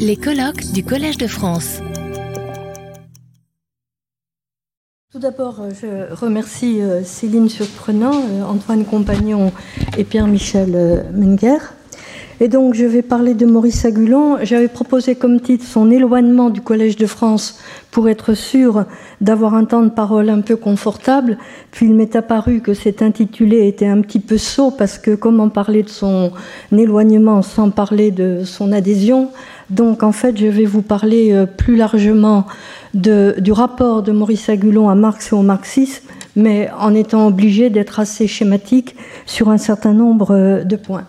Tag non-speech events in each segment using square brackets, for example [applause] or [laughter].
Les colloques du Collège de France. Tout d'abord, euh, je remercie euh, Céline Surprenant, euh, Antoine Compagnon et Pierre-Michel Menger. Et donc, je vais parler de Maurice Agulon. J'avais proposé comme titre son éloignement du Collège de France pour être sûr d'avoir un temps de parole un peu confortable. Puis il m'est apparu que cet intitulé était un petit peu sot parce que comment parler de son éloignement sans parler de son adhésion? Donc, en fait, je vais vous parler plus largement du rapport de Maurice Agulon à Marx et au marxisme, mais en étant obligé d'être assez schématique sur un certain nombre euh, de points.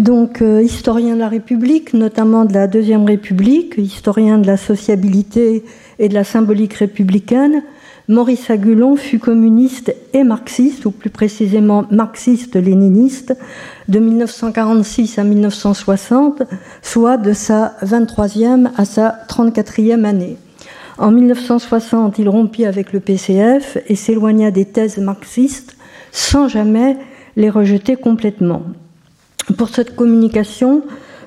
Donc, euh, historien de la République, notamment de la Deuxième République, historien de la sociabilité et de la symbolique républicaine, Maurice Agulon fut communiste et marxiste, ou plus précisément marxiste-léniniste, de 1946 à 1960, soit de sa 23e à sa 34e année. En 1960, il rompit avec le PCF et s'éloigna des thèses marxistes sans jamais les rejeter complètement. Pour cette communication,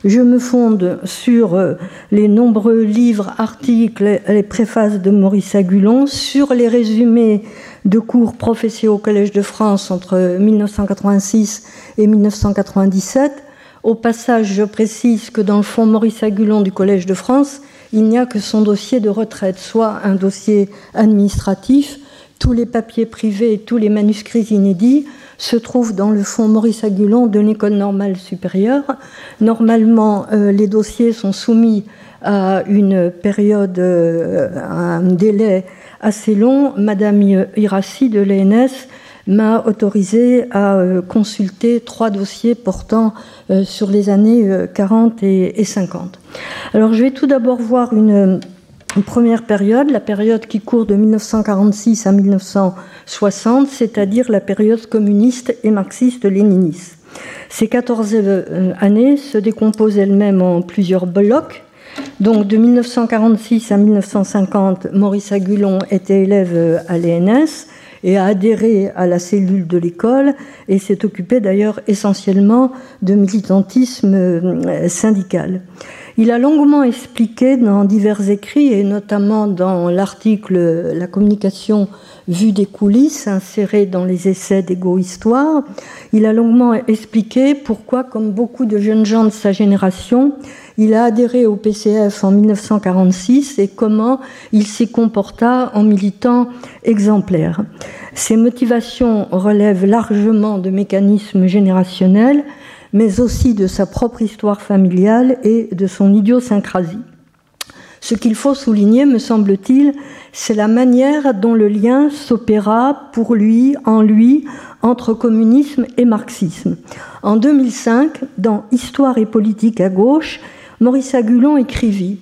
je me fonde sur euh, les nombreux livres, articles et préfaces de Maurice Agulon, sur les résumés de cours professés au Collège de France entre 1986 et 1997. Au passage, je précise que dans le fond Maurice Agulon du Collège de France, il n'y a que son dossier de retraite, soit un dossier administratif. Tous les papiers privés et tous les manuscrits inédits se trouvent dans le fonds Maurice Agulon de l'École normale supérieure. Normalement, euh, les dossiers sont soumis à une période, euh, à un délai assez long. Madame Irassi de l'ENS m'a autorisé à euh, consulter trois dossiers portant sur les années 40 euh, et 50. Alors je vais tout d'abord voir une, première période, la période qui court de 1946 à 1960, c'est-à-dire la période communiste et marxiste-léniniste. Ces 14 années se décomposent elles-mêmes en plusieurs blocs. Donc de 1946 à 1950, Maurice Agulon était élève à l'ENS et a adhéré à la cellule de l'école et s'est occupé d'ailleurs essentiellement de militantisme euh, syndical. Il a longuement expliqué dans divers écrits, et notamment dans l'article La communication vue des coulisses, inséré dans les essais d'égo-histoire, il a longuement expliqué pourquoi, comme beaucoup de jeunes gens de sa génération, il a adhéré au PCF en 1946 et comment il s'y comporta en militant exemplaire. Ses motivations relèvent largement de mécanismes générationnels, mais aussi de sa propre histoire familiale et de son idiosyncrasie. Ce qu'il faut souligner, me semble-t-il, c'est la manière dont le lien s'opéra pour lui, en lui, entre communisme et marxisme. En 2005, dans Histoire et politique à gauche, Maurice Agulon écrivit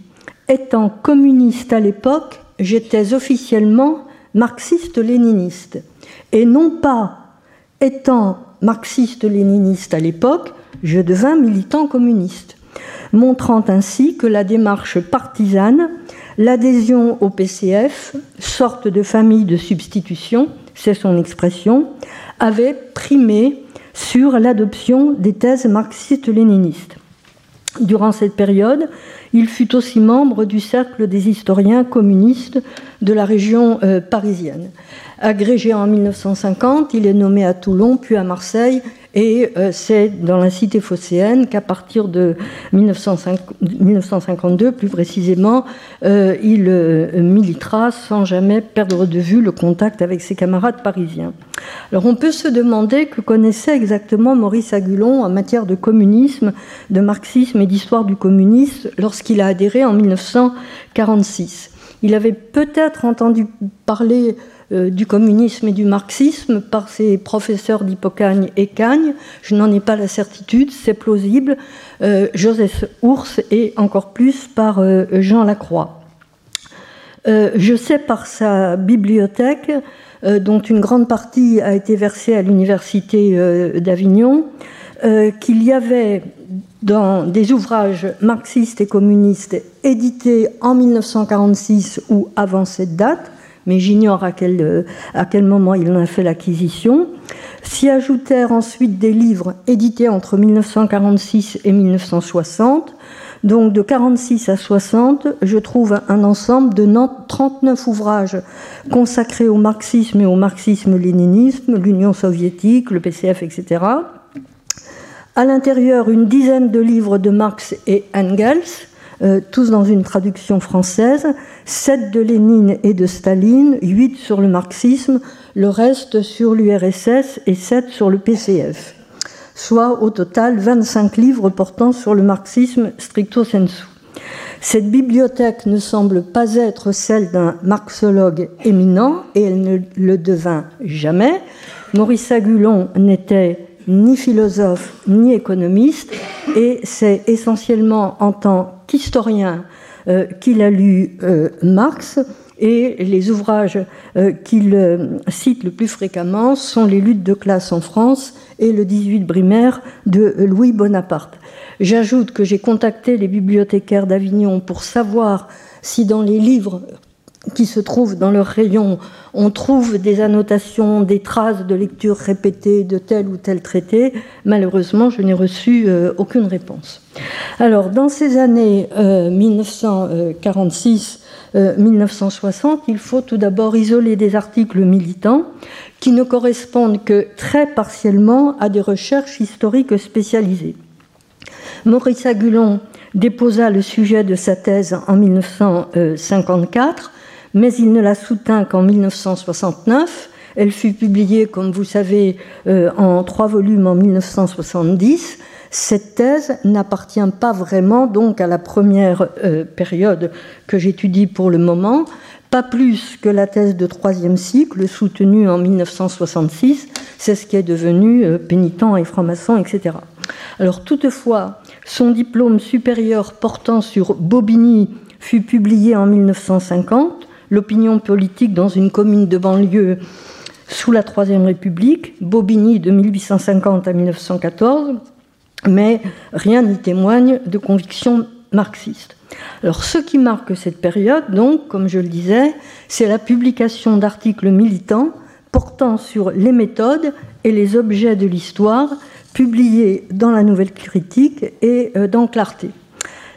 Étant communiste à l'époque, j'étais officiellement marxiste-léniniste. Et non pas étant marxiste-léniniste à l'époque, je devins militant communiste, montrant ainsi que la démarche partisane, l'adhésion au PCF, sorte de famille de substitution, c'est son expression, avait primé sur l'adoption des thèses marxistes-léninistes. Durant cette période, il fut aussi membre du cercle des historiens communistes de la région euh, parisienne. Agrégé en 1950, il est nommé à Toulon, puis à Marseille, et euh, c'est dans la cité phocéenne qu'à partir de 1952, plus précisément, euh, il militera sans jamais perdre de vue le contact avec ses camarades parisiens. Alors on peut se demander que connaissait exactement Maurice Agulon en matière de communisme, de marxisme et d'histoire du communisme lorsqu'il a adhéré en 1946. Il avait peut-être entendu parler euh, du communisme et du marxisme par ses professeurs d'Hippocagne et Cagne. Je n'en ai pas la certitude, c'est plausible. Euh, Joseph Ours et encore plus par euh, Jean Lacroix. je sais par sa bibliothèque, dont une grande partie a été versée à l'université d'Avignon, qu'il y avait dans des ouvrages marxistes et communistes édités en 1946 ou avant cette date, mais j'ignore à quel, euh, à quel moment il en a fait l'acquisition. S'y ajoutèrent ensuite des livres édités entre 1946 et 1960, Donc de 46 à 60, je trouve un ensemble de 39 ouvrages consacrés au marxisme et au marxisme-léninisme, l'Union soviétique, le PCF, etc. À l'intérieur, une dizaine de livres de Marx et Engels, euh, tous dans une traduction française, 7 de Lénine et de Staline, 8 sur le marxisme, le reste sur l'URSS et 7 sur le PCF soit au total 25 livres portant sur le marxisme stricto sensu. Cette bibliothèque ne semble pas être celle d'un marxologue éminent, et elle ne le devint jamais. Maurice Agulon n'était ni philosophe ni économiste, et c'est essentiellement en tant qu'historien euh, qu'il a lu euh, Marx, et les ouvrages euh, qu'il cite le plus fréquemment sont Les luttes de classe en France et le 18 Brimaire de Louis Bonaparte. J'ajoute que j'ai contacté les bibliothécaires d'Avignon pour savoir si dans les livres qui se trouvent dans leur rayon, on trouve des annotations, des traces de lecture répétées de tel ou tel traité. Malheureusement, je n'ai reçu euh, aucune réponse. Alors, dans ces années 1946 euh, 1960, euh, il faut tout d'abord isoler des articles militants qui ne correspondent que très partiellement à des recherches historiques spécialisées. Maurice Agulon déposa le sujet de sa thèse en 1954, mais il ne la soutint qu'en 1969. Elle fut publiée, comme vous savez, euh, en trois volumes en 1970. Cette thèse n'appartient pas vraiment donc à la première euh, période que j'étudie pour le moment, pas plus que la thèse de troisième cycle soutenue en 1966, c'est ce qui est devenu euh, pénitent et franc-maçon, etc. Alors toutefois, son diplôme supérieur portant sur Bobigny fut publié en 1950, l'opinion politique dans une commune de banlieue sous la Troisième République, Bobigny de 1850 à 1914, mais rien n'y témoigne de conviction marxiste. Alors, ce qui marque cette période, donc, comme je le disais, c'est la publication d'articles militants portant sur les méthodes et les objets de l'histoire, publiés dans la Nouvelle Critique et euh, dans Clarté.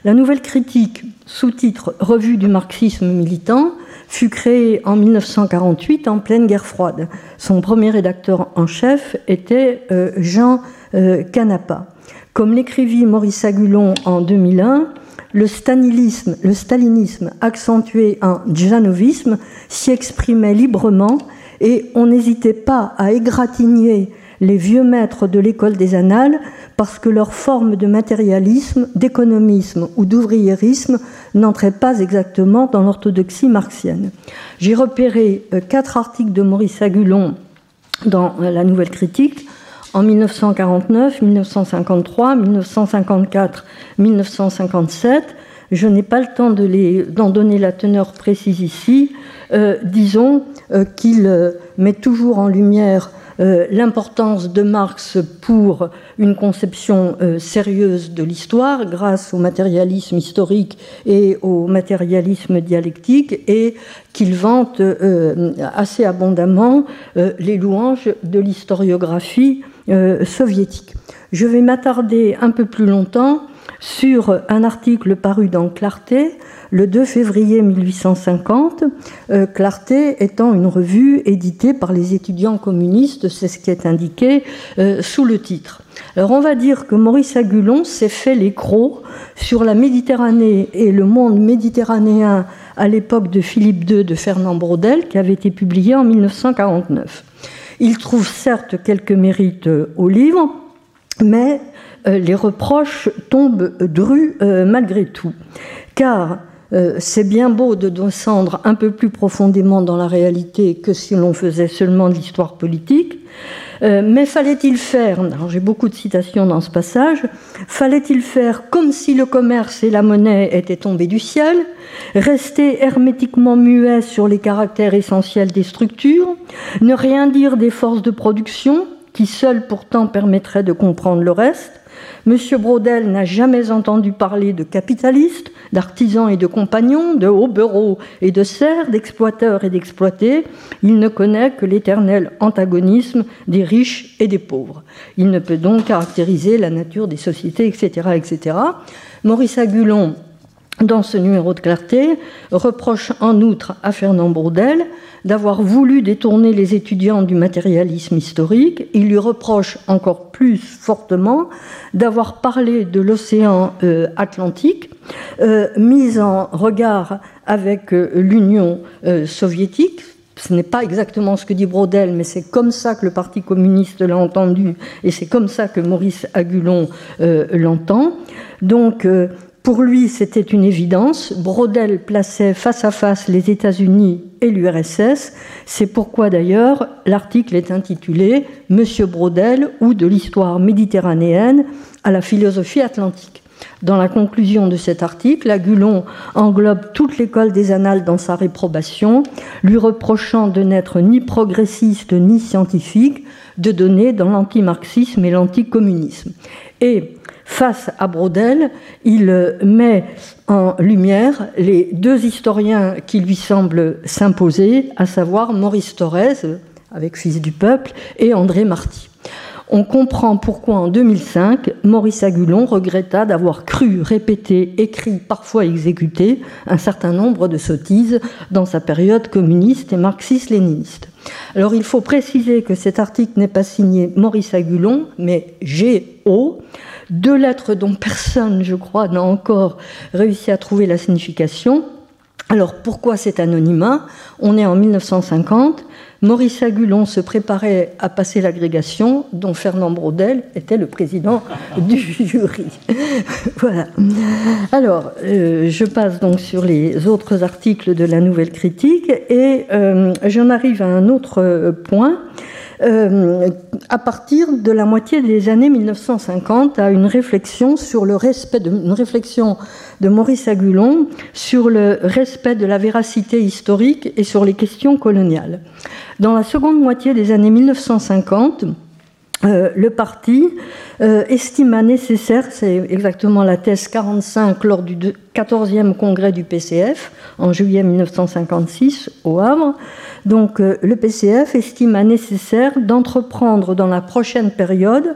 La Nouvelle Critique, sous-titre Revue du marxisme militant, fut créée en 1948 en pleine guerre froide. Son premier rédacteur en chef était euh, Jean euh, Canapa. Comme l'écrivit Maurice Agulon en 2001, le stalinisme, le stalinisme accentué en djanovisme s'y exprimait librement et on n'hésitait pas à égratigner les vieux maîtres de l'école des annales parce que leur forme de matérialisme, d'économisme ou d'ouvriérisme n'entrait pas exactement dans l'orthodoxie marxienne. J'ai repéré euh, quatre articles de Maurice Agulon dans euh, la Nouvelle Critique en 1949, 1953, 1954, 1957. Je n'ai pas le temps d'en donner la teneur précise ici. Euh, disons qu'il met toujours en lumière l'importance de Marx pour une conception sérieuse de l'histoire grâce au matérialisme historique et au matérialisme dialectique et qu'il vante assez abondamment les louanges de l'historiographie euh, soviétique. Je vais m'attarder un peu plus longtemps sur un article paru dans Clarté le 2 février 1850, euh, Clarté étant une revue éditée par les étudiants communistes, c'est ce qui est indiqué euh, sous le titre. Alors on va dire que Maurice Agulon s'est fait les sur la Méditerranée et le monde méditerranéen à l'époque de Philippe II de Fernand Braudel, qui avait été publié en 1949. Il trouve certes quelques mérites euh, au livre, mais les reproches tombent drus euh, malgré tout. Car c'est bien beau de descendre un peu plus profondément dans la réalité que si l'on faisait seulement de l'histoire politique, mais fallait-il faire, j'ai beaucoup de citations dans ce passage, fallait-il faire comme si le commerce et la monnaie étaient tombés du ciel, rester hermétiquement muet sur les caractères essentiels des structures, ne rien dire des forces de production, qui seules pourtant permettraient de comprendre le reste. Monsieur Brodel n'a jamais entendu parler de capitalistes, d'artisans et de compagnons, de hobereaux et de serfs, d'exploiteurs et d'exploités. Il ne connaît que l'éternel antagonisme des riches et des pauvres. Il ne peut donc caractériser la nature des sociétés, etc., etc. Maurice Agulon, dans ce numéro de clarté, reproche en outre à Fernand Bourdel d'avoir voulu détourner les étudiants du matérialisme historique. Il lui reproche encore plus fortement d'avoir parlé de l'océan euh, Atlantique, euh, mis en regard avec euh, l'Union soviétique. Ce n'est pas exactement ce que dit Brodel, mais c'est comme ça que le Parti communiste l'a entendu et c'est comme ça que Maurice Agulon l'entend. Donc, pour lui, c'était une évidence. Brodel plaçait face à face les États-Unis et l'URSS. C'est pourquoi d'ailleurs l'article est intitulé Monsieur Brodel ou de l'histoire méditerranéenne à la philosophie atlantique. Dans la conclusion de cet article, Agulon englobe toute l'école des annales dans sa réprobation, lui reprochant de n'être ni progressiste ni scientifique, de donner dans l'antimarxisme et l'anticommunisme. Et face à Brodel, il met en lumière les deux historiens qui lui semblent s'imposer, à savoir Maurice Thorez, avec Fils du Peuple, et André Marty. On comprend pourquoi en 2005, Maurice Agulon regretta d'avoir cru, répété, écrit, parfois exécuté un certain nombre de sottises dans sa période communiste et marxiste-léniniste. Alors il faut préciser que cet article n'est pas signé Maurice Agulon, mais G.O., deux lettres dont personne, je crois, n'a encore réussi à trouver la signification. Alors pourquoi cet anonymat? On est en 1950. Maurice Agulon se préparait à passer l'agrégation, dont Fernand Braudel était le président [laughs] du jury. [laughs] voilà. Alors, euh, je passe donc sur les autres articles de la Nouvelle Critique et euh, j'en arrive à un autre point euh, à partir de la moitié des années 1950 à une réflexion sur le respect de, une réflexion de Maurice Agulon sur le respect de la véracité historique et sur les questions coloniales. Dans la seconde moitié des années 1950, euh, le parti euh, estima nécessaire, c'est exactement la thèse 45 lors du 14e congrès du PCF en juillet 1956 au Havre, donc euh, le PCF estima nécessaire d'entreprendre dans la prochaine période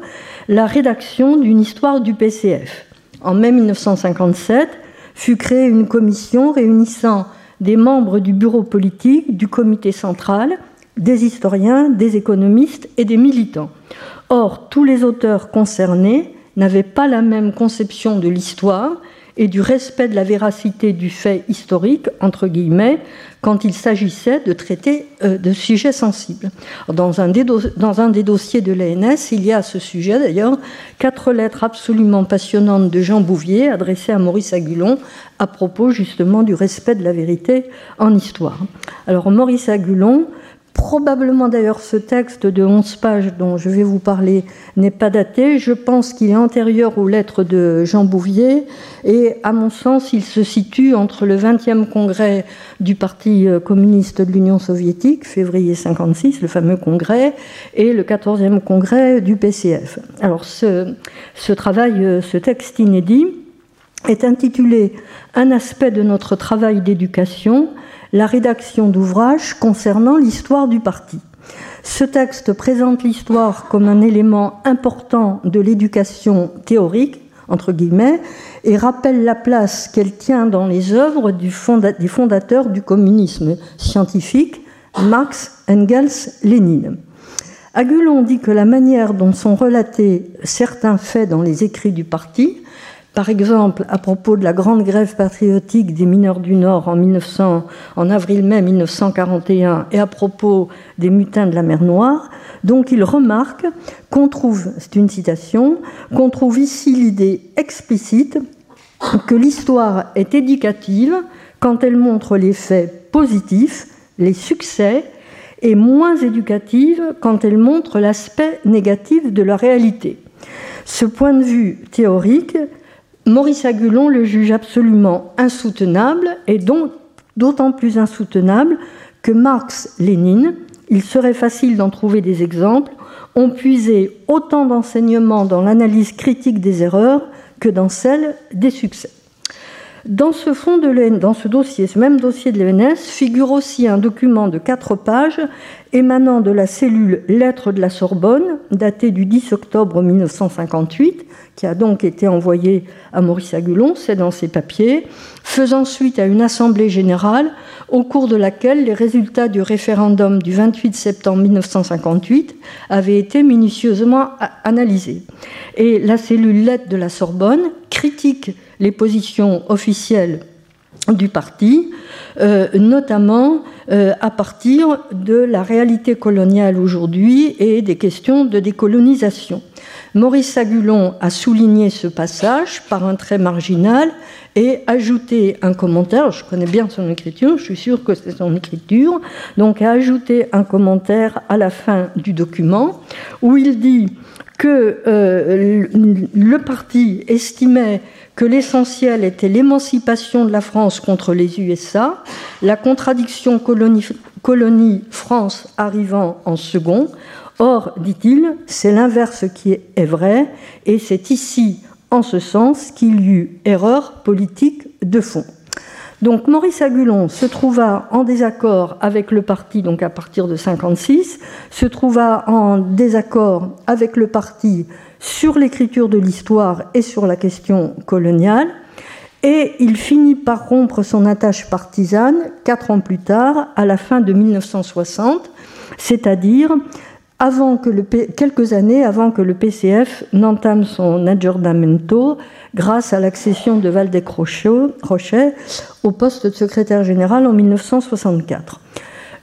la rédaction d'une histoire du PCF. En mai 1957 fut créée une commission réunissant des membres du bureau politique, du comité central, des historiens, des économistes et des militants. Or, tous les auteurs concernés n'avaient pas la même conception de l'histoire et du respect de la véracité du fait historique, entre guillemets, quand il s'agissait de traiter euh, de sujets sensibles. Dans un, des dans un des dossiers de l'ANS, il y a à ce sujet d'ailleurs quatre lettres absolument passionnantes de Jean Bouvier adressées à Maurice Agulon à propos justement du respect de la vérité en histoire. Alors Maurice Agulon Probablement d'ailleurs ce texte de 11 pages dont je vais vous parler n'est pas daté. Je pense qu'il est antérieur aux lettres de Jean Bouvier et à mon sens il se situe entre le 20e congrès du Parti euh, communiste de l'Union soviétique, février 56, le fameux congrès, et le 14e congrès du PCF. Alors ce, ce travail, euh, ce texte inédit est intitulé Un aspect de notre travail d'éducation la rédaction d'ouvrages concernant l'histoire du parti. Ce texte présente l'histoire comme un élément important de l'éducation théorique, entre guillemets, et rappelle la place qu'elle tient dans les œuvres des fondateurs du communisme scientifique, Marx, Engels, Lénine. Agulon dit que la manière dont sont relatés certains faits dans les écrits du parti par exemple, à propos de la grande grève patriotique des mineurs du Nord en, 1900, en avril-mai 1941 et à propos des mutins de la mer Noire. Donc il remarque qu'on trouve, c'est une citation, qu'on trouve ici l'idée explicite que l'histoire est éducative quand elle montre les faits positifs, les succès, et moins éducative quand elle montre l'aspect négatif de la réalité. Ce point de vue théorique Maurice Agulon le juge absolument insoutenable et donc d'autant plus insoutenable que Marx, Lénine, il serait facile d'en trouver des exemples, ont puisé autant d'enseignements dans l'analyse critique des erreurs que dans celle des succès. Dans ce, fond de dans ce dossier, ce même dossier de l'ENS, figure aussi un document de quatre pages émanant de la cellule Lettres de la Sorbonne, daté du 10 octobre 1958, qui a donc été envoyé à Maurice Agulon, c'est dans ses papiers, faisant suite à une assemblée générale au cours de laquelle les résultats du référendum du 28 septembre 1958 avaient été minutieusement analysés. Et la cellule Lettres de la Sorbonne critique les positions officielles du parti, euh, notamment euh, à partir de la réalité coloniale aujourd'hui et des questions de décolonisation. Maurice Agulon a souligné ce passage par un trait marginal et ajouté un commentaire. Je connais bien son écriture, je suis sûre que c'est son écriture. Donc, a ajouté un commentaire à la fin du document où il dit que euh, le parti estimait que l'essentiel était l'émancipation de la France contre les USA, la contradiction colonie-France arrivant en second. Or, dit-il, c'est l'inverse qui est vrai, et c'est ici, en ce sens, qu'il y eut erreur politique de fond. Donc Maurice Agulon se trouva en désaccord avec le parti, donc à partir de 56, se trouva en désaccord avec le parti sur l'écriture de l'histoire et sur la question coloniale, et il finit par rompre son attache partisane quatre ans plus tard, à la fin de 1960, c'est-à-dire avant que quelques années avant que le PCF n'entame son aggiornamento grâce à l'accession de Valdec-Rochet au poste de secrétaire général en 1964.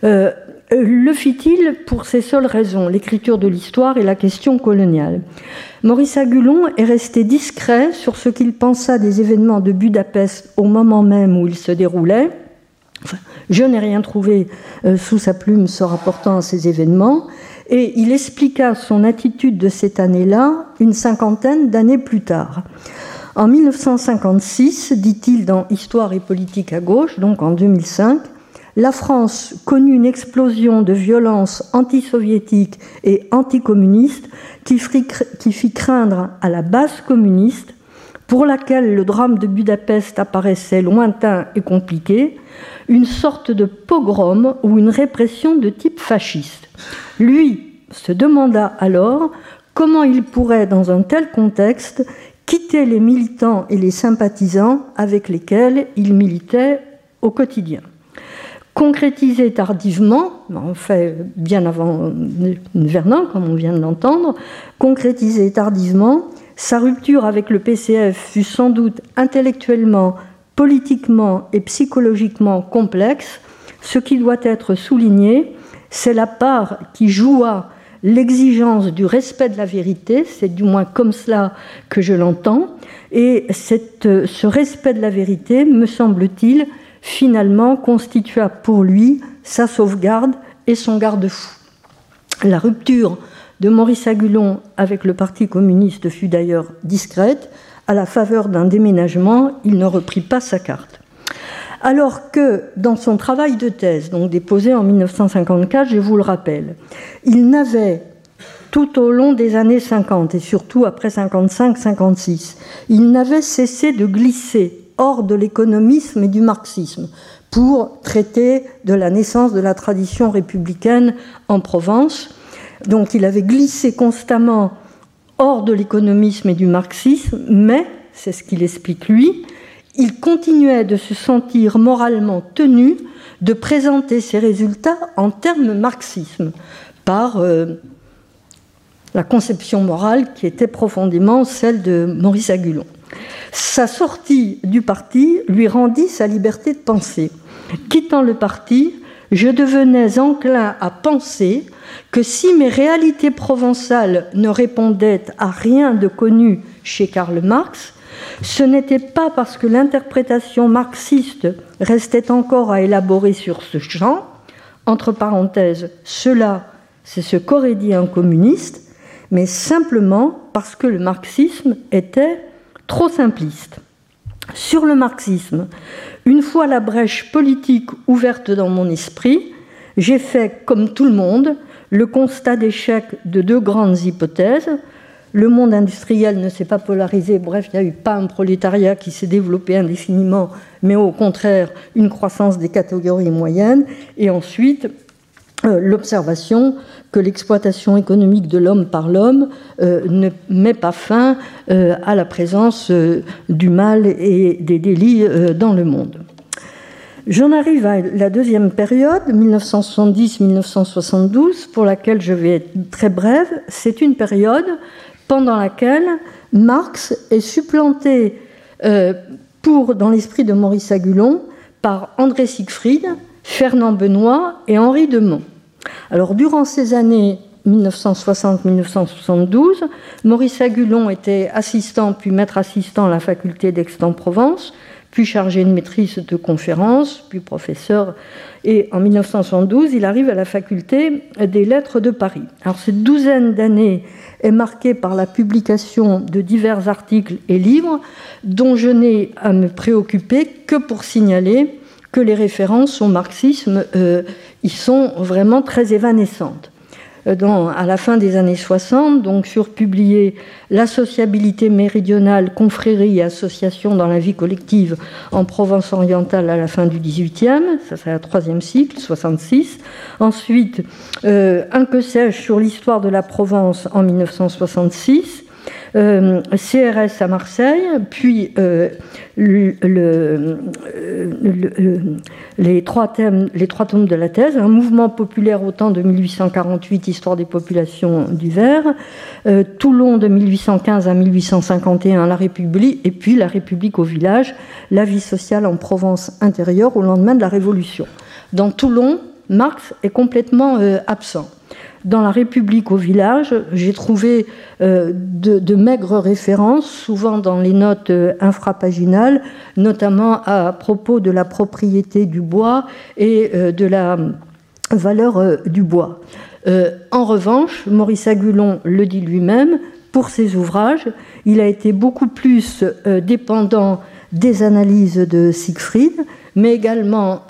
Euh, le fit-il pour ces seules raisons, l'écriture de l'histoire et la question coloniale? Maurice Agulon est resté discret sur ce qu'il pensa des événements de Budapest au moment même où ils se déroulaient. je n'ai rien trouvé euh, sous sa plume se rapportant à ces événements, et il expliqua son attitude de cette année-là une cinquantaine d'années plus tard. En 1956, dit-il dans Histoire et politique à gauche, donc en 2005, la France connut une explosion de violence antisoviétique et anticommuniste qui fit craindre à la base communiste, pour laquelle le drame de Budapest apparaissait lointain et compliqué, une sorte de pogrom ou une répression de type fasciste. Lui se demanda alors comment il pourrait, dans un tel contexte, quitter les militants et les sympathisants avec lesquels il militait au quotidien. Concrétisé tardivement, en fait bien avant Vernon, comme on vient de l'entendre, concrétisé tardivement, sa rupture avec le PCF fut sans doute intellectuellement, politiquement et psychologiquement complexe. Ce qui doit être souligné, c'est la part qui joua l'exigence du respect de la vérité, c'est du moins comme cela que je l'entends, et ce respect de la vérité, me semble-t-il, finalement constitua pour lui sa sauvegarde et son garde-fou. La rupture de Maurice Agulon avec le Parti communiste fut d'ailleurs discrète. À la faveur d'un déménagement, il ne reprit pas sa carte. Alors que dans son travail de thèse, donc déposé en 1954, je vous le rappelle, il n'avait tout au long des années 50 et surtout après 55-56, il n'avait cessé de glisser hors de l'économisme et du marxisme pour traiter de la naissance de la tradition républicaine en Provence. Donc il avait glissé constamment hors de l'économisme et du marxisme, mais, c'est ce qu'il explique lui, il continuait de se sentir moralement tenu de présenter ses résultats en termes marxisme, par euh, la conception morale qui était profondément celle de Maurice Agulon. Sa sortie du parti lui rendit sa liberté de penser. Quittant le parti, je devenais enclin à penser que si mes réalités provençales ne répondaient à rien de connu chez Karl Marx, ce n'était pas parce que l'interprétation marxiste restait encore à élaborer sur ce champ, entre parenthèses, cela, c'est ce qu'aurait dit un communiste, mais simplement parce que le marxisme était trop simpliste. Sur le marxisme, une fois la brèche politique ouverte dans mon esprit, j'ai fait, comme tout le monde, le constat d'échec de deux grandes hypothèses, le monde industriel ne s'est pas polarisé, bref, il n'y a eu pas un prolétariat qui s'est développé indéfiniment, mais au contraire une croissance des catégories moyennes. Et ensuite, l'observation que l'exploitation économique de l'homme par l'homme euh, ne met pas fin euh, à la présence du mal et des délits dans le monde. J'en arrive à la deuxième période, 1970-1972, pour laquelle je vais être très brève. C'est une période pendant laquelle Marx est supplanté pour, dans l'esprit de Maurice Agulon par André Siegfried, Fernand Benoît et Henri Demont. Alors, durant ces années 1960-1972, Maurice Agulon était assistant puis maître assistant à la faculté d'Aix-en-Provence, puis chargé de maîtrise de conférences, puis professeur. Et en 1972, il arrive à la faculté des lettres de Paris. Alors, cette douzaine d'années est marquée par la publication de divers articles et livres dont je n'ai à me préoccuper que pour signaler que les références au marxisme euh, y sont vraiment très évanescentes. Euh, à la fin des années 60, donc sur publié La sociabilité méridionale, confrérie et association dans la vie collective en Provence orientale à la fin du 18e, ça c'est un troisième cycle, 66. Ensuite, euh, Un que sais-je sur l'histoire de la Provence en 1966. Euh, CRS à Marseille, puis euh, euh, les, trois thèmes, les trois tomes de la thèse, un mouvement populaire au temps de 1848, histoire des populations du Vert, Toulon de 1815 à 1851, la République, et puis la République au village, la vie sociale en Provence intérieure au lendemain de la Révolution. Dans Toulon, Marx est complètement absent. Dans la République au village, j'ai trouvé euh, de, maigres références, souvent dans les notes euh, infrapaginales, notamment à propos de la propriété du bois et euh, de la valeur du bois. en revanche, Maurice Agulon le dit lui-même, pour ses ouvrages, il a été beaucoup plus dépendant des analyses de Siegfried, mais également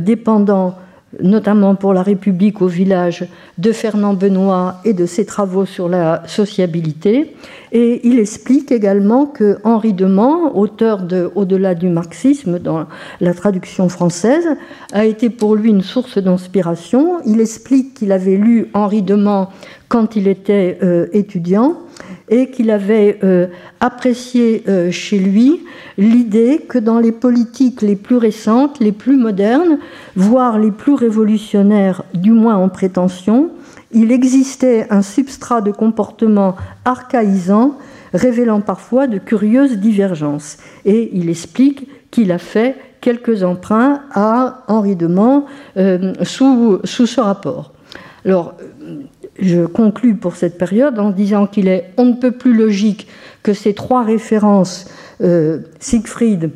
dépendant notamment pour la République au village de Fernand Benoît et de ses travaux sur la sociabilité. Et il explique également que Henri Demand, auteur de Au-delà du marxisme dans la traduction française, a été pour lui une source d'inspiration. Il explique qu'il avait lu Henri Demand quand il était euh, étudiant et qu'il avait euh, apprécié euh, chez lui l'idée que dans les politiques les plus récentes, les plus modernes, voire les plus révolutionnaires, du moins en prétention, il existait un substrat de comportement archaïsant, révélant parfois de curieuses divergences. Et il explique qu'il a fait quelques emprunts à Henri Demand euh, sous, sous ce rapport. Alors, je conclus pour cette période en disant qu'il est on ne peut plus logique que ces trois références, euh, Siegfried,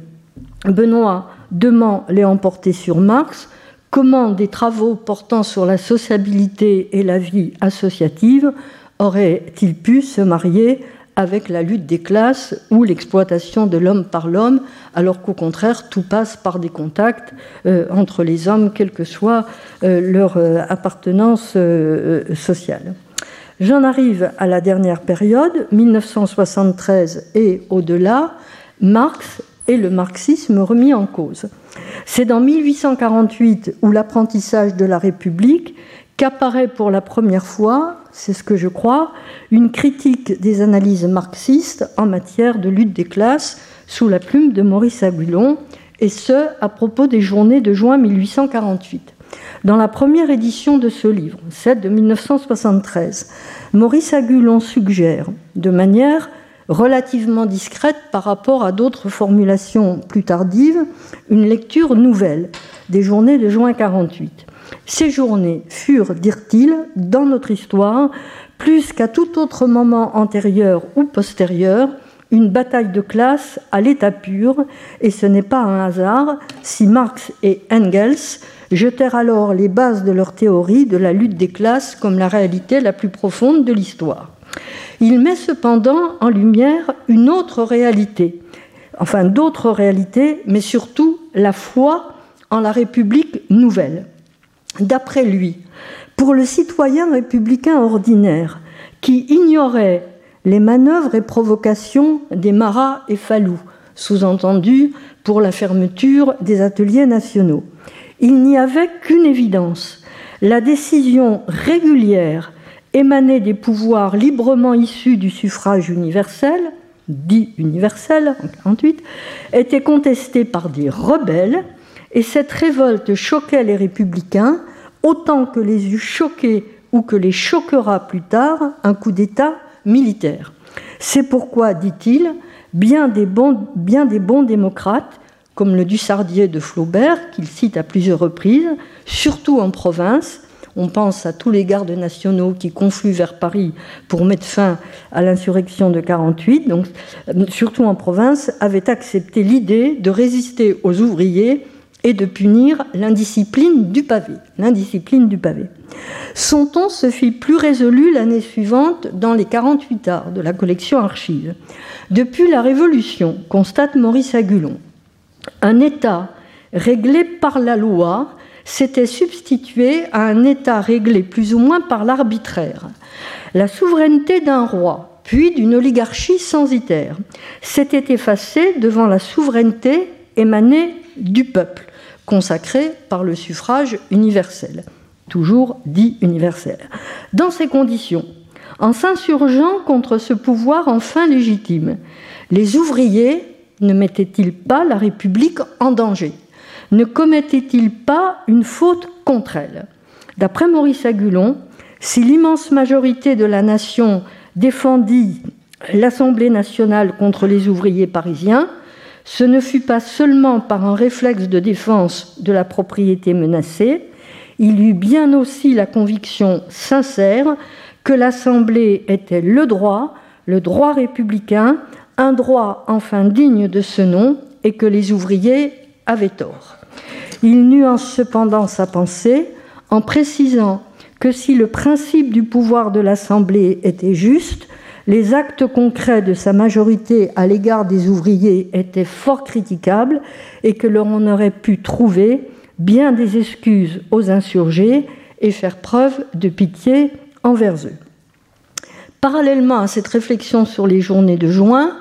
Benoît, Demand, l'aient emporté sur Marx. Comment des travaux portant sur la sociabilité et la vie associative auraient-ils pu se marier avec la lutte des classes ou l'exploitation de l'homme par l'homme, alors qu'au contraire, tout passe par des contacts euh, entre les hommes, quelle que soit euh, leur euh, appartenance sociale. J'en arrive à la dernière période, 1973 et au-delà, Marx et le marxisme remis en cause. C'est dans 1848, où l'apprentissage de la République, qu'apparaît pour la première fois c'est ce que je crois, une critique des analyses marxistes en matière de lutte des classes sous la plume de Maurice Agulon, et ce, à propos des journées de juin 1848. Dans la première édition de ce livre, celle de 1973, Maurice Agulon suggère, de manière relativement discrète par rapport à d'autres formulations plus tardives, une lecture nouvelle des journées de juin 48. Ces journées furent, dirent-ils, dans notre histoire, plus qu'à tout autre moment antérieur ou postérieur, une bataille de classe à l'état pur, et ce n'est pas un hasard si Marx et Engels jetèrent alors les bases de leur théorie de la lutte des classes comme la réalité la plus profonde de l'histoire. Il met cependant en lumière une autre réalité, enfin d'autres réalités, mais surtout la foi en la République nouvelle. D'après lui, pour le citoyen républicain ordinaire qui ignorait les manœuvres et provocations des Marat et Fallou, sous-entendu pour la fermeture des ateliers nationaux. Il n'y avait qu'une évidence, la décision régulière émanée des pouvoirs librement issus du suffrage universel, dit universel en 1948, était contestée par des rebelles, et cette révolte choquait les républicains autant que les eût choqués ou que les choquera plus tard un coup d'État militaire. C'est pourquoi, dit-il, bien des bons, démocrates, comme le Dussardier de Flaubert, qu'il cite à plusieurs reprises, surtout en province, on pense à tous les gardes nationaux qui confluent vers Paris pour mettre fin à l'insurrection de 48, donc surtout en province, avaient accepté l'idée de résister aux ouvriers de punir l'indiscipline du pavé. L'indiscipline du pavé. Son ton se fit plus résolu l'année suivante dans les 48 arts de la collection Archives. Depuis la Révolution, constate Maurice Agulon, un État réglé par la loi s'était substitué à un État réglé plus ou moins par l'arbitraire. La souveraineté d'un roi, puis d'une oligarchie censitaire, s'était effacée devant la souveraineté émanée du peuple, consacrée par le suffrage universel, toujours dit universel. Dans ces conditions, en s'insurgeant contre ce pouvoir enfin légitime, les ouvriers ne mettaient-ils pas la République en danger? Ne commettait-il pas une faute contre elle? D'après Maurice Agulon, si l'immense majorité de la nation défendit l'Assemblée nationale contre les ouvriers parisiens, ce ne fut pas seulement par un réflexe de défense de la propriété menacée, il eut bien aussi la conviction sincère que l'Assemblée était le droit, le droit républicain, un droit enfin digne de ce nom, et que les ouvriers avaient tort. Il nuance cependant sa pensée en précisant que si le principe du pouvoir de l'Assemblée était juste, les actes concrets de sa majorité à l'égard des ouvriers étaient fort critiquables et que l'on aurait pu trouver bien des excuses aux insurgés et faire preuve de pitié envers eux. Parallèlement à cette réflexion sur les journées de juin,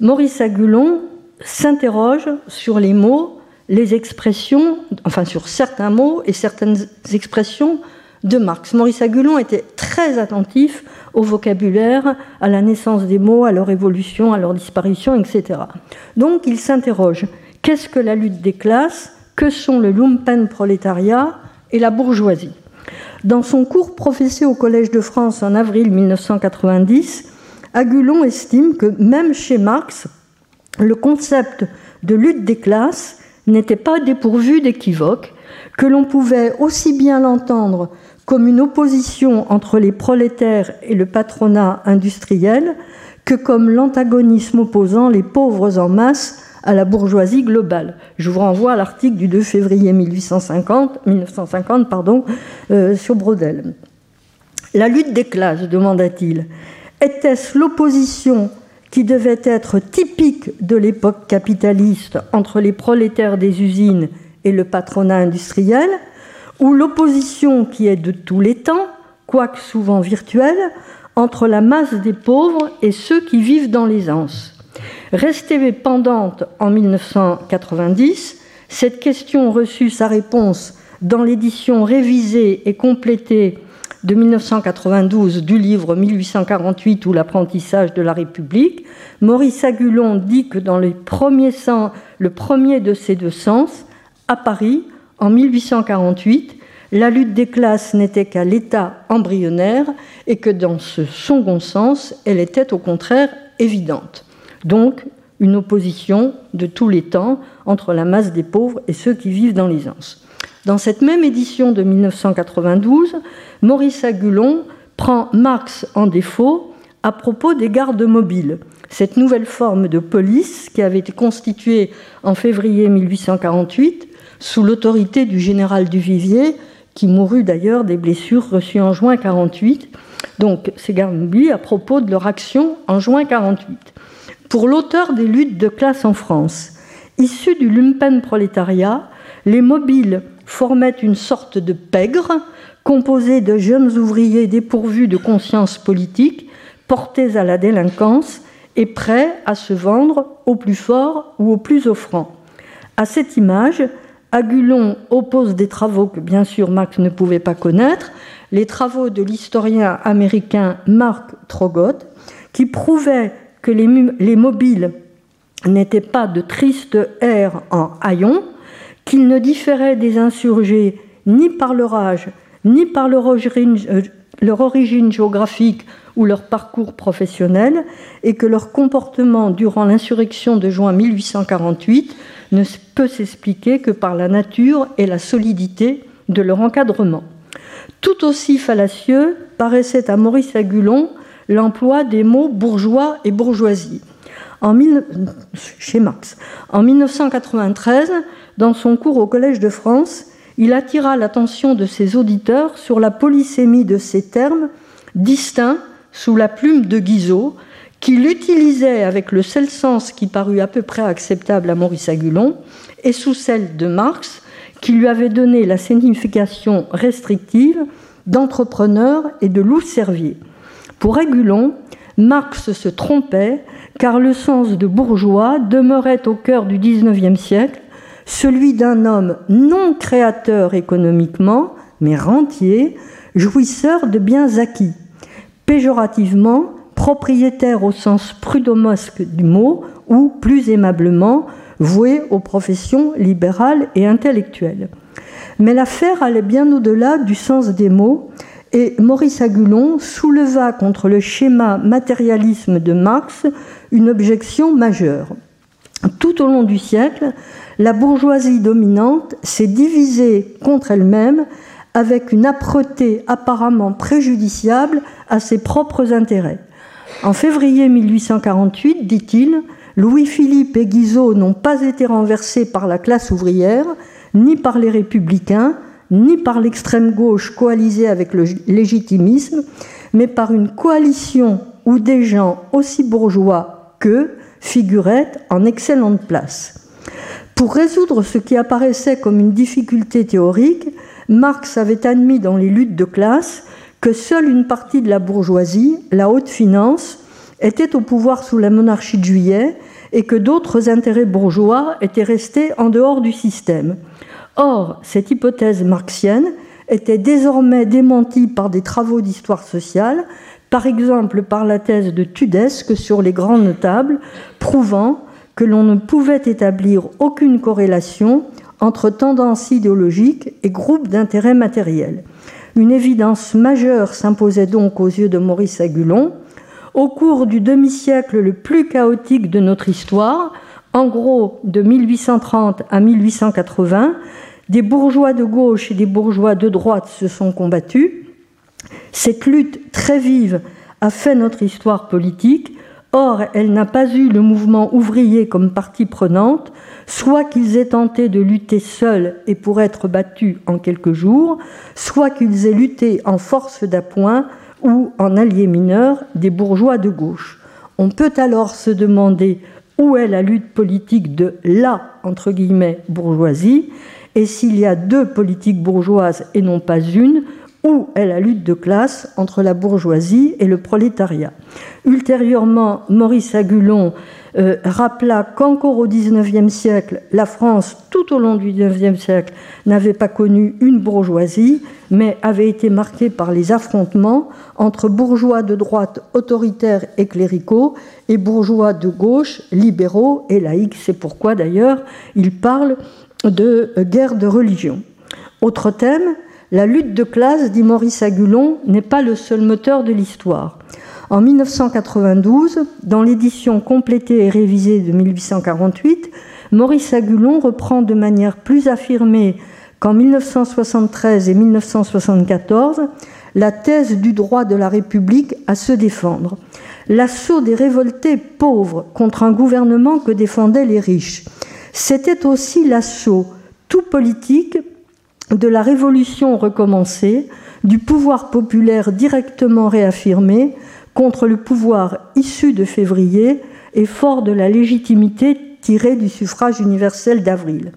Maurice Agulon s'interroge sur les mots les expressions, enfin sur certains mots et certaines expressions de Marx. Maurice Agulon était très attentif au vocabulaire, à la naissance des mots, à leur évolution, à leur disparition, etc. Donc il s'interroge qu'est-ce que la lutte des classes? Que sont le lumpenprolétariat et la bourgeoisie? Dans son cours professé au Collège de France en avril 1990, Agulon estime que même chez Marx, le concept de lutte des classes n'était pas dépourvu d'équivoque, que l'on pouvait aussi bien l'entendre comme une opposition entre les prolétaires et le patronat industriel que comme l'antagonisme opposant les pauvres en masse à la bourgeoisie globale. Je vous renvoie à l'article du 2 février 1850, 1950 pardon, euh, sur Brodel. La lutte des classes, demanda-t-il, était-ce l'opposition qui devait être typique de l'époque capitaliste entre les prolétaires des usines et le patronat industriel, ou l'opposition qui est de tous les temps, quoique souvent virtuelle, entre la masse des pauvres et ceux qui vivent dans l'aisance. Restée pendante en 1990, cette question reçut sa réponse dans l'édition révisée et complétée de 1992 du livre 1848 ou l'apprentissage de la République, Maurice Agulon dit que dans le premier de ces deux sens, à Paris, en 1848, la lutte des classes n'était qu'à l'état embryonnaire et que dans ce second sens, elle était au contraire évidente. Donc, une opposition de tous les temps entre la masse des pauvres et ceux qui vivent dans l'aisance. Dans cette même édition de 1992, Maurice Agulon prend Marx en défaut à propos des gardes mobiles, cette nouvelle forme de police qui avait été constituée en février 1848 sous l'autorité du général Duvivier, qui mourut d'ailleurs des blessures reçues en juin 48. Donc, ces gardes mobiles à propos de leur action en juin 48. Pour l'auteur des luttes de classe en France, issu du lumpen prolétariat, les mobiles formaient une sorte de pègre composé de jeunes ouvriers dépourvus de conscience politique, portés à la délinquance et prêts à se vendre au plus fort ou au plus offrant. À cette image, Agulon oppose des travaux que bien sûr Marx ne pouvait pas connaître, les travaux de l'historien américain Mark Trogot, qui prouvaient que les, les mobiles n'étaient pas de tristes airs en haillons, qu'ils ne différaient des insurgés ni par leur âge, ni par leur origine, euh, leur origine géographique ou leur parcours professionnel, et que leur comportement durant l'insurrection de juin 1848 ne peut s'expliquer que par la nature et la solidité de leur encadrement. Tout aussi fallacieux paraissait à Maurice Agulon l'emploi des mots bourgeois et bourgeoisie. Chez Marx. En 1993, dans son cours au Collège de France, il attira l'attention de ses auditeurs sur la polysémie de ces termes distincts sous la plume de Guizot, qu'il utilisait avec le seul sens qui parut à peu près acceptable à Maurice Agulon, et sous celle de Marx, qui lui avait donné la signification restrictive d'entrepreneur et de loup-servier. Pour Agulon, Marx se trompait car le sens de bourgeois demeurait au cœur du XIXe siècle celui d'un homme non créateur économiquement, mais rentier, jouisseur de biens acquis, péjorativement propriétaire au sens prudomosque du mot, ou plus aimablement voué aux professions libérales et intellectuelles. Mais l'affaire allait bien au-delà du sens des mots, et Maurice Agulon souleva contre le schéma matérialisme de Marx une objection majeure. Tout au long du siècle, la bourgeoisie dominante s'est divisée contre elle-même avec une âpreté apparemment préjudiciable à ses propres intérêts. En février 1848, dit-il, Louis-Philippe et Guizot n'ont pas été renversés par la classe ouvrière, ni par les républicains, ni par l'extrême gauche coalisée avec le légitimisme, mais par une coalition où des gens aussi bourgeois qu'eux figuraient en excellente place. Pour résoudre ce qui apparaissait comme une difficulté théorique, Marx avait admis dans les luttes de classe que seule une partie de la bourgeoisie, la haute finance, était au pouvoir sous la monarchie de juillet et que d'autres intérêts bourgeois étaient restés en dehors du système. Or, cette hypothèse marxienne était désormais démentie par des travaux d'histoire sociale, par exemple par la thèse de Tudesque sur les grands notables, prouvant que l'on ne pouvait établir aucune corrélation entre tendances idéologiques et groupes d'intérêts matériels. Une évidence majeure s'imposait donc aux yeux de Maurice Agulon. Au cours du demi-siècle le plus chaotique de notre histoire, en gros de 1830 à 1880, des bourgeois de gauche et des bourgeois de droite se sont combattus. Cette lutte très vive a fait notre histoire politique. Or, elle n'a pas eu le mouvement ouvrier comme partie prenante, soit qu'ils aient tenté de lutter seuls et pour être battus en quelques jours, soit qu'ils aient lutté en force d'appoint ou en alliés mineurs des bourgeois de gauche. On peut alors se demander où est la lutte politique de la entre guillemets bourgeoisie et s'il y a deux politiques bourgeoises et non pas une, où est la lutte de classe entre la bourgeoisie et le prolétariat. Ultérieurement, Maurice Agulon euh, rappela qu'encore au XIXe siècle, la France, tout au long du XIXe siècle, n'avait pas connu une bourgeoisie, mais avait été marquée par les affrontements entre bourgeois de droite autoritaires et cléricaux et bourgeois de gauche libéraux et laïcs. C'est pourquoi d'ailleurs il parle de guerre de religion. Autre thème, la lutte de classe, dit Maurice Agulon, n'est pas le seul moteur de l'histoire. En 1992, dans l'édition complétée et révisée de 1848, Maurice Agulon reprend de manière plus affirmée qu'en 1973 et 1974 la thèse du droit de la République à se défendre, l'assaut des révoltés pauvres contre un gouvernement que défendaient les riches, c'était aussi l'assaut tout politique de la révolution recommencée, du pouvoir populaire directement réaffirmé contre le pouvoir issu de février et fort de la légitimité tirée du suffrage universel d'avril.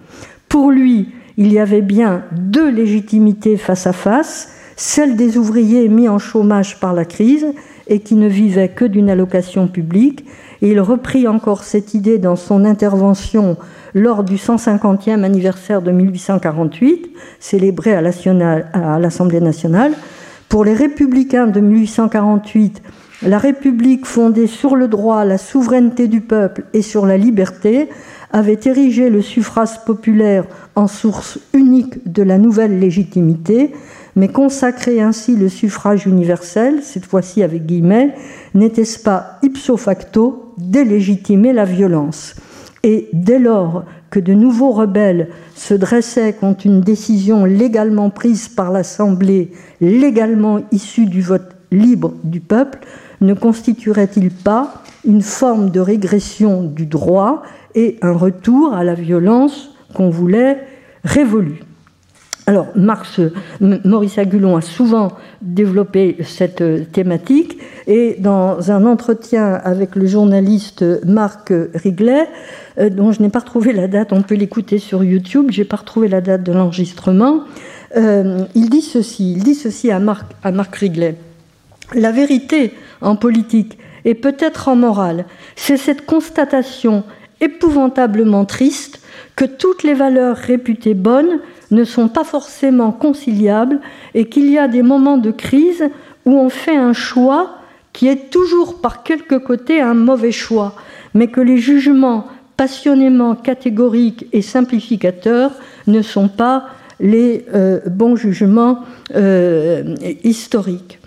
Pour lui, il y avait bien deux légitimités face à face, celle des ouvriers mis en chômage par la crise et qui ne vivait que d'une allocation publique. Et il reprit encore cette idée dans son intervention lors du 150e anniversaire de 1848, célébré à l'Assemblée nationale. Pour les républicains de 1848, la République fondée sur le droit, la souveraineté du peuple et sur la liberté avait érigé le suffrage populaire en source unique de la nouvelle légitimité, mais consacrer ainsi le suffrage universel, cette fois-ci avec guillemets, n'était-ce pas ipso facto délégitimer la violence? Et dès lors que de nouveaux rebelles se dressaient contre une décision légalement prise par l'Assemblée, légalement issue du vote libre du peuple, ne constituerait-il pas une forme de régression du droit et un retour à la violence qu'on voulait révolue? Alors, Marx, Maurice Agulon a souvent développé cette thématique et dans un entretien avec le journaliste Marc Riglet, euh, dont je n'ai pas retrouvé la date, on peut l'écouter sur YouTube, je n'ai pas retrouvé la date de l'enregistrement, euh, il dit ceci, il dit ceci à Marc, à Marc Riglet. La vérité en politique et peut-être en morale, c'est cette constatation épouvantablement triste que toutes les valeurs réputées bonnes ne sont pas forcément conciliables et qu'il y a des moments de crise où on fait un choix qui est toujours par quelque côté un mauvais choix, mais que les jugements passionnément catégoriques et simplificateurs ne sont pas les euh, bons jugements euh, historiques.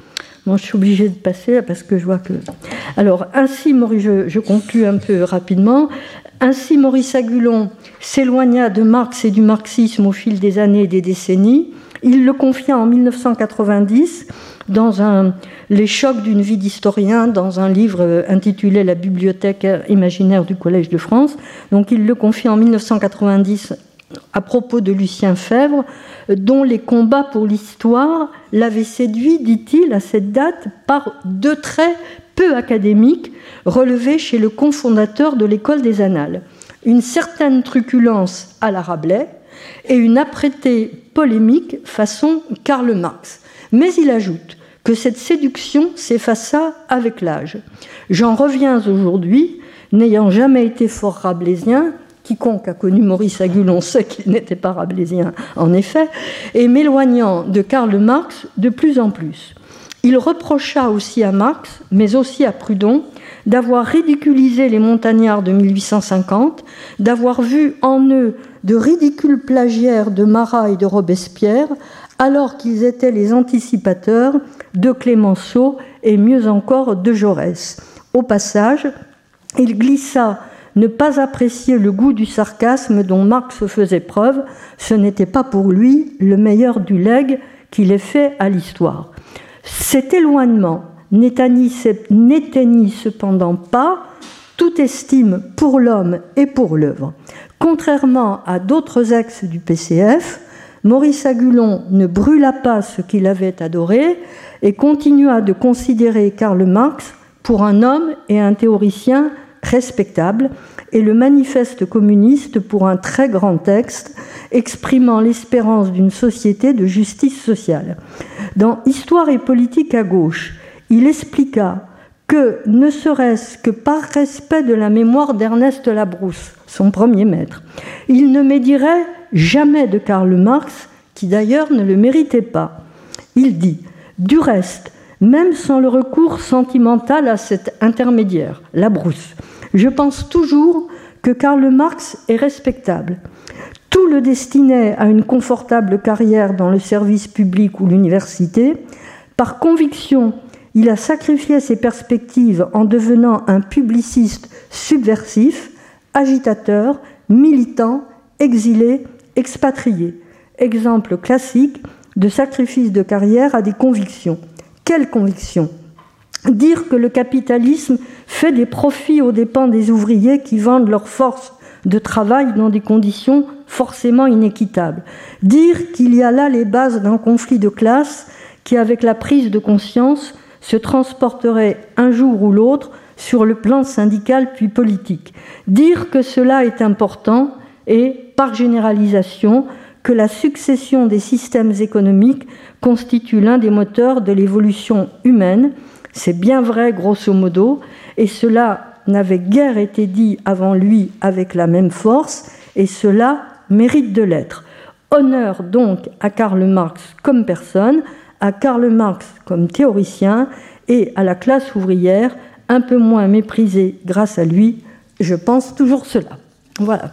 Bon, je suis obligée de passer parce que je vois que. Alors, ainsi, Maurice, je, conclus un peu rapidement. Ainsi, Maurice Agulon s'éloigna de Marx et du marxisme au fil des années et des décennies. Il le confia en 1990 dans un, Les chocs d'une vie d'historien, dans un livre intitulé La bibliothèque imaginaire du Collège de France. Donc il le confia en 1990 à propos de Lucien Fèvre, dont les combats pour l'histoire l'avaient séduit, dit-il, à cette date, par deux traits peu académiques relevés chez le cofondateur de l'école des Annales. Une certaine truculence à la Rabelais et une apprêtée polémique façon Karl Marx. Mais il ajoute que cette séduction s'effaça avec l'âge. J'en reviens aujourd'hui, n'ayant jamais été fort rabelaisien, quiconque a connu Maurice Agulon sait qu'il n'était pas rabelaisien en effet, et m'éloignant de Karl Marx de plus en plus. Il reprocha aussi à Marx, mais aussi à Proudhon, d'avoir ridiculisé les montagnards de 1850, d'avoir vu en eux de ridicules plagiaires de Marat et de Robespierre, alors qu'ils étaient les anticipateurs de Clémenceau et mieux encore de Jaurès. Au passage, il glissa ne pas apprécier le goût du sarcasme dont Marx faisait preuve, ce n'était pas pour lui le meilleur du legs qu'il ait fait à l'histoire. Cet éloignement n'éteignit cependant pas toute estime pour l'homme et pour l'œuvre. Contrairement à d'autres ex du PCF, Maurice Agulon ne brûla pas ce qu'il avait adoré et continua de considérer Karl Marx pour un homme et un théoricien respectable et le manifeste communiste pour un très grand texte exprimant l'espérance d'une société de justice sociale. Dans Histoire et politique à gauche, il expliqua que, ne serait-ce que par respect de la mémoire d'Ernest Labrousse, son premier maître, il ne médirait jamais de Karl Marx, qui d'ailleurs ne le méritait pas. Il dit Du reste, même sans le recours sentimental à cet intermédiaire, Labrousse, je pense toujours que Karl Marx est respectable. Tout le destinait à une confortable carrière dans le service public ou l'université. Par conviction, il a sacrifié ses perspectives en devenant un publiciste subversif, agitateur, militant, exilé, expatrié. Exemple classique de sacrifice de carrière à des convictions. Quelles convictions Dire que le capitalisme fait des profits aux dépens des ouvriers qui vendent leur force de travail dans des conditions forcément inéquitables. Dire qu'il y a là les bases d'un conflit de classe qui, avec la prise de conscience, se transporterait un jour ou l'autre sur le plan syndical puis politique. Dire que cela est important et, par généralisation, que la succession des systèmes économiques constitue l'un des moteurs de l'évolution humaine C'est bien vrai, grosso modo, et cela n'avait guère été dit avant lui avec la même force, et cela mérite de l'être. Honneur donc à Karl Marx comme personne, à Karl Marx comme théoricien et à la classe ouvrière, un peu moins méprisée grâce à lui. Je pense toujours cela. Voilà.